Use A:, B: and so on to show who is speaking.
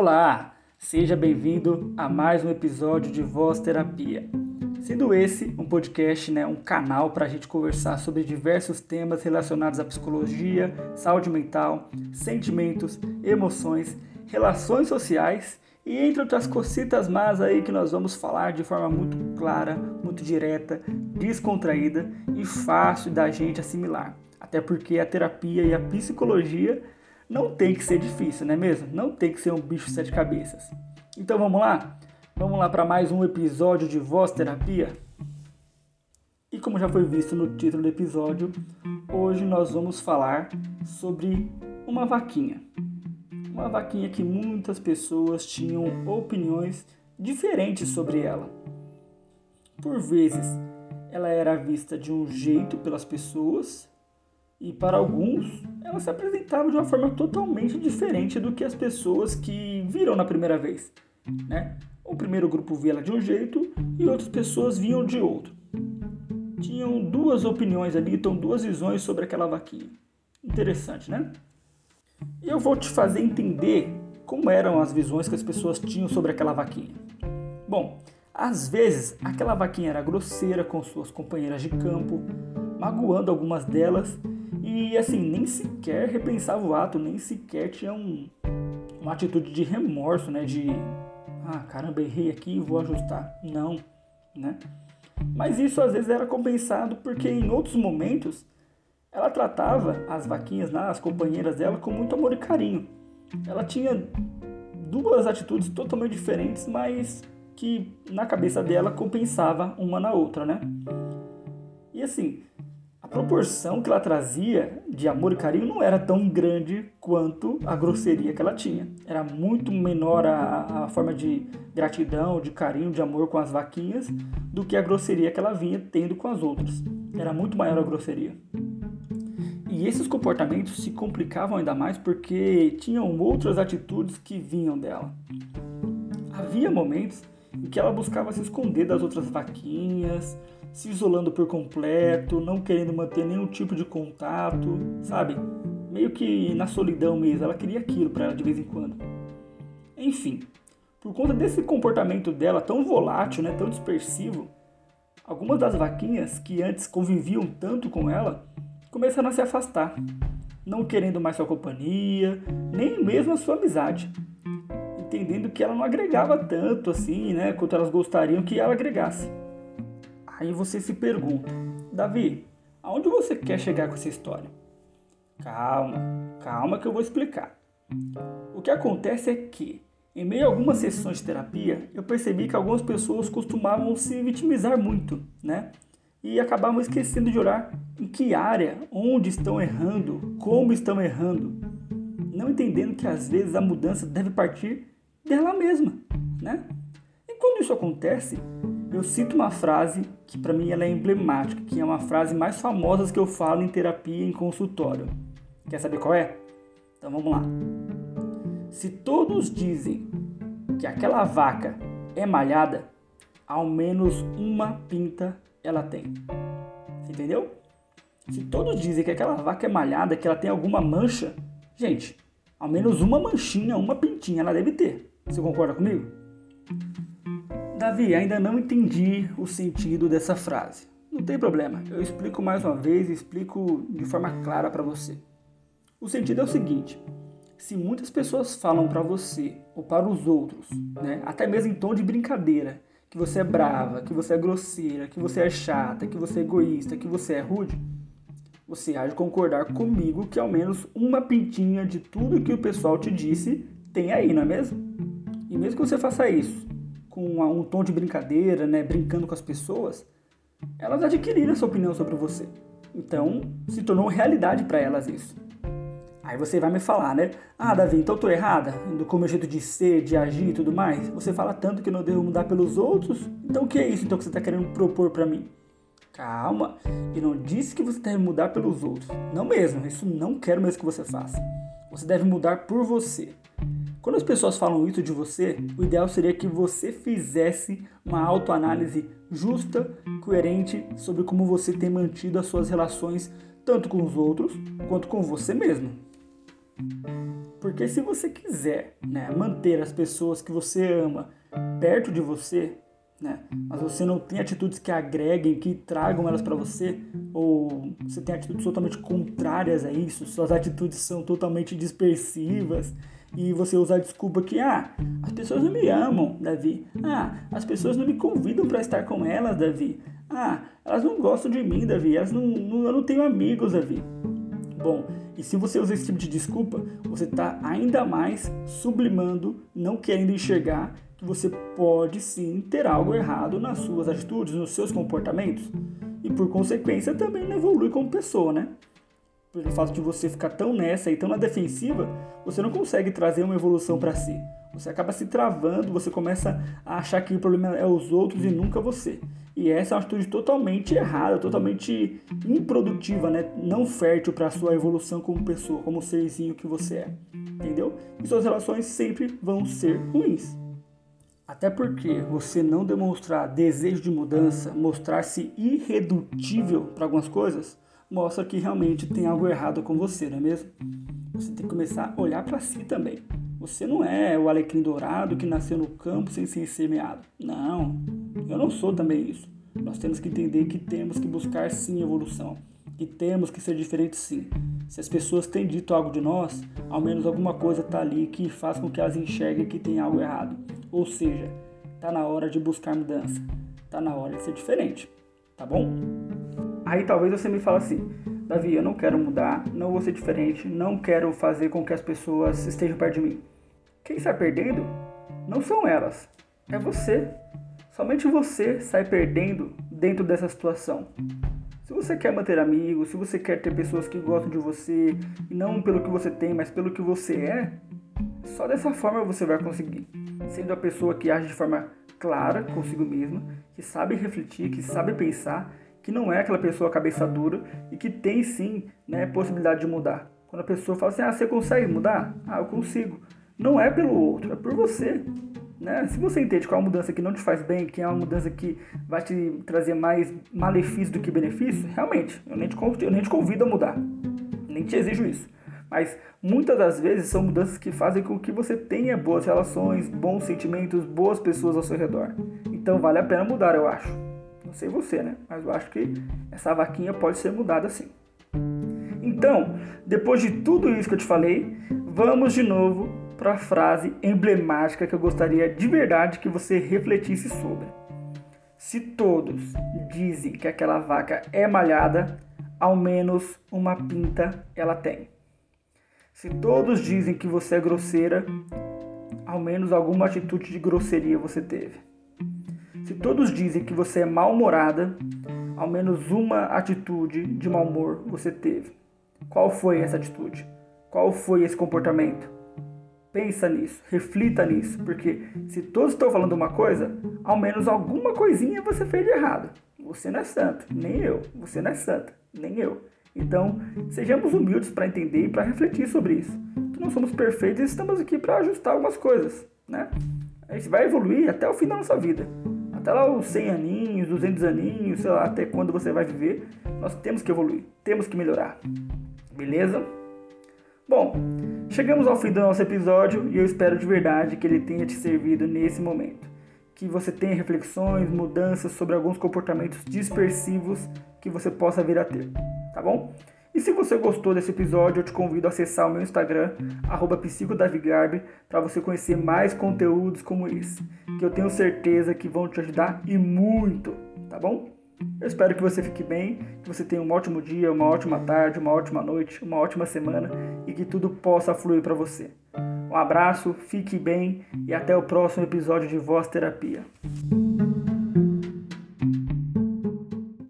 A: Olá, seja bem-vindo a mais um episódio de Voz Terapia. Sendo esse um podcast, né, um canal para a gente conversar sobre diversos temas relacionados à psicologia, saúde mental, sentimentos, emoções, relações sociais e entre outras cositas más aí que nós vamos falar de forma muito clara, muito direta, descontraída e fácil da gente assimilar. Até porque a terapia e a psicologia não tem que ser difícil, não é mesmo? Não tem que ser um bicho de sete cabeças. Então vamos lá? Vamos lá para mais um episódio de Voz Terapia? E como já foi visto no título do episódio, hoje nós vamos falar sobre uma vaquinha. Uma vaquinha que muitas pessoas tinham opiniões diferentes sobre ela. Por vezes, ela era vista de um jeito pelas pessoas e para alguns ela se apresentava de uma forma totalmente diferente do que as pessoas que viram na primeira vez, né? O primeiro grupo via ela de um jeito e outras pessoas viam de outro. Tinham duas opiniões ali, então duas visões sobre aquela vaquinha. Interessante, né? E eu vou te fazer entender como eram as visões que as pessoas tinham sobre aquela vaquinha. Bom, às vezes aquela vaquinha era grosseira com suas companheiras de campo, magoando algumas delas e assim, nem sequer repensava o ato, nem sequer tinha um, uma atitude de remorso, né? De ah, caramba, errei aqui, vou ajustar. Não, né? Mas isso às vezes era compensado porque em outros momentos ela tratava as vaquinhas, né, as companheiras dela, com muito amor e carinho. Ela tinha duas atitudes totalmente diferentes, mas que na cabeça dela compensava uma na outra, né? E assim, proporção que ela trazia de amor e carinho não era tão grande quanto a grosseria que ela tinha. Era muito menor a, a, forma de gratidão, de carinho, de amor com as vaquinhas do que a grosseria que ela vinha tendo com as outras. Era muito maior a grosseria. E esses comportamentos se complicavam ainda mais porque tinham outras atitudes que vinham dela. Havia momentos em que ela buscava se esconder das outras vaquinhas, se isolando por completo, não querendo manter nenhum tipo de contato, sabe? Meio que na solidão mesmo, ela queria aquilo para ela de vez em quando. Enfim, por conta desse comportamento dela tão volátil, né, tão dispersivo, algumas das vaquinhas que antes conviviam tanto com ela começaram a se afastar, não querendo mais sua companhia, nem mesmo a sua amizade, entendendo que ela não agregava tanto assim, né, quanto elas gostariam que ela agregasse. Aí você se pergunta, Davi, aonde você quer chegar com essa história? Calma, calma que eu vou explicar. O que acontece é que, em meio a algumas sessões de terapia, eu percebi que algumas pessoas costumavam se vitimizar muito, né? E acabavam esquecendo de olhar em que área, onde estão errando, como estão errando, não entendendo que às vezes a mudança deve partir dela mesma, né? E quando isso acontece, eu cito uma frase que para mim ela é emblemática, que é uma frase mais famosa que eu falo em terapia em consultório. Quer saber qual é? Então vamos lá. Se todos dizem que aquela vaca é malhada, ao menos uma pinta ela tem. Entendeu? Se todos dizem que aquela vaca é malhada, que ela tem alguma mancha, gente, ao menos uma manchinha, uma pintinha ela deve ter. Você concorda comigo? Davi, ainda não entendi o sentido dessa frase. Não tem problema, eu explico mais uma vez e explico de forma clara para você. O sentido é o seguinte: se muitas pessoas falam para você ou para os outros, né, até mesmo em tom de brincadeira, que você é brava, que você é grosseira, que você é chata, que você é egoísta, que você é rude, você há de concordar comigo que ao menos uma pintinha de tudo que o pessoal te disse tem aí, não é mesmo? E mesmo que você faça isso com um tom de brincadeira, né, brincando com as pessoas, elas adquiriram essa opinião sobre você. Então, se tornou realidade para elas isso. Aí você vai me falar, né? Ah, Davi, então eu tô errada com o meu jeito de ser, de agir e tudo mais. Você fala tanto que não devo mudar pelos outros. Então o que é isso então que você está querendo propor para mim? Calma, eu não disse que você deve mudar pelos outros. Não mesmo, isso não quero mesmo que você faça. Você deve mudar por você. Quando as pessoas falam isso de você, o ideal seria que você fizesse uma autoanálise justa, coerente sobre como você tem mantido as suas relações tanto com os outros quanto com você mesmo. Porque se você quiser né, manter as pessoas que você ama perto de você, né, mas você não tem atitudes que agreguem, que tragam elas para você, ou você tem atitudes totalmente contrárias a isso, suas atitudes são totalmente dispersivas, e você usa a desculpa que, ah, as pessoas não me amam, Davi. Ah, as pessoas não me convidam para estar com elas, Davi. Ah, elas não gostam de mim, Davi. Elas não, não, eu não tenho amigos, Davi. Bom, e se você usa esse tipo de desculpa, você está ainda mais sublimando, não querendo enxergar você pode sim ter algo errado nas suas atitudes, nos seus comportamentos. E por consequência também não evolui como pessoa, né? Pelo fato de você ficar tão nessa e tão na defensiva, você não consegue trazer uma evolução para si. Você acaba se travando, você começa a achar que o problema é os outros e nunca você. E essa é uma atitude totalmente errada, totalmente improdutiva, né? não fértil para a sua evolução como pessoa, como serzinho que você é. Entendeu? E suas relações sempre vão ser ruins. Até porque você não demonstrar desejo de mudança, mostrar-se irredutível para algumas coisas, mostra que realmente tem algo errado com você, não é mesmo? Você tem que começar a olhar para si também. Você não é o alecrim dourado que nasceu no campo sem ser semeado. Não, eu não sou também isso. Nós temos que entender que temos que buscar sim evolução, que temos que ser diferentes sim. Se as pessoas têm dito algo de nós, ao menos alguma coisa está ali que faz com que elas enxerguem que tem algo errado. Ou seja, está na hora de buscar mudança, está na hora de ser diferente, tá bom? Aí talvez você me fale assim, Davi, eu não quero mudar, não vou ser diferente, não quero fazer com que as pessoas estejam perto de mim. Quem está perdendo não são elas, é você. Somente você sai perdendo dentro dessa situação. Se você quer manter amigos, se você quer ter pessoas que gostam de você, e não pelo que você tem, mas pelo que você é, só dessa forma você vai conseguir. Sendo a pessoa que age de forma clara consigo mesma, que sabe refletir, que sabe pensar, que não é aquela pessoa cabeça dura e que tem sim né, possibilidade de mudar. Quando a pessoa fala assim, ah, você consegue mudar? Ah, eu consigo não é pelo outro, é por você. Né? Se você entende qual é uma mudança que não te faz bem, que é uma mudança que vai te trazer mais malefício do que benefício, realmente, eu nem te, eu nem te convido a mudar. Nem te exijo isso. Mas muitas das vezes são mudanças que fazem com que você tenha boas relações, bons sentimentos, boas pessoas ao seu redor. Então vale a pena mudar, eu acho. Não sei você, né? Mas eu acho que essa vaquinha pode ser mudada sim. Então, depois de tudo isso que eu te falei, vamos de novo para a frase emblemática que eu gostaria de verdade que você refletisse sobre. Se todos dizem que aquela vaca é malhada, ao menos uma pinta ela tem. Se todos dizem que você é grosseira, ao menos alguma atitude de grosseria você teve. Se todos dizem que você é mal-humorada, ao menos uma atitude de mau humor você teve. Qual foi essa atitude? Qual foi esse comportamento? Pensa nisso, reflita nisso, porque se todos estão falando uma coisa, ao menos alguma coisinha você fez de errado. Você não é santo, nem eu. Você não é santa, nem eu. Então, sejamos humildes para entender e para refletir sobre isso. Que não somos perfeitos e estamos aqui para ajustar algumas coisas, né? A gente vai evoluir até o fim da nossa vida. Até lá os 100 aninhos, 200 aninhos, sei lá, até quando você vai viver, nós temos que evoluir, temos que melhorar. Beleza? Bom, chegamos ao fim do nosso episódio e eu espero de verdade que ele tenha te servido nesse momento. Que você tenha reflexões, mudanças sobre alguns comportamentos dispersivos que você possa vir a ter, tá bom? E se você gostou desse episódio, eu te convido a acessar o meu Instagram, psicodavigarbe, para você conhecer mais conteúdos como esse, que eu tenho certeza que vão te ajudar e muito, tá bom? Eu espero que você fique bem, que você tenha um ótimo dia, uma ótima tarde, uma ótima noite, uma ótima semana e que tudo possa fluir para você. Um abraço, fique bem e até o próximo episódio de Voz Terapia.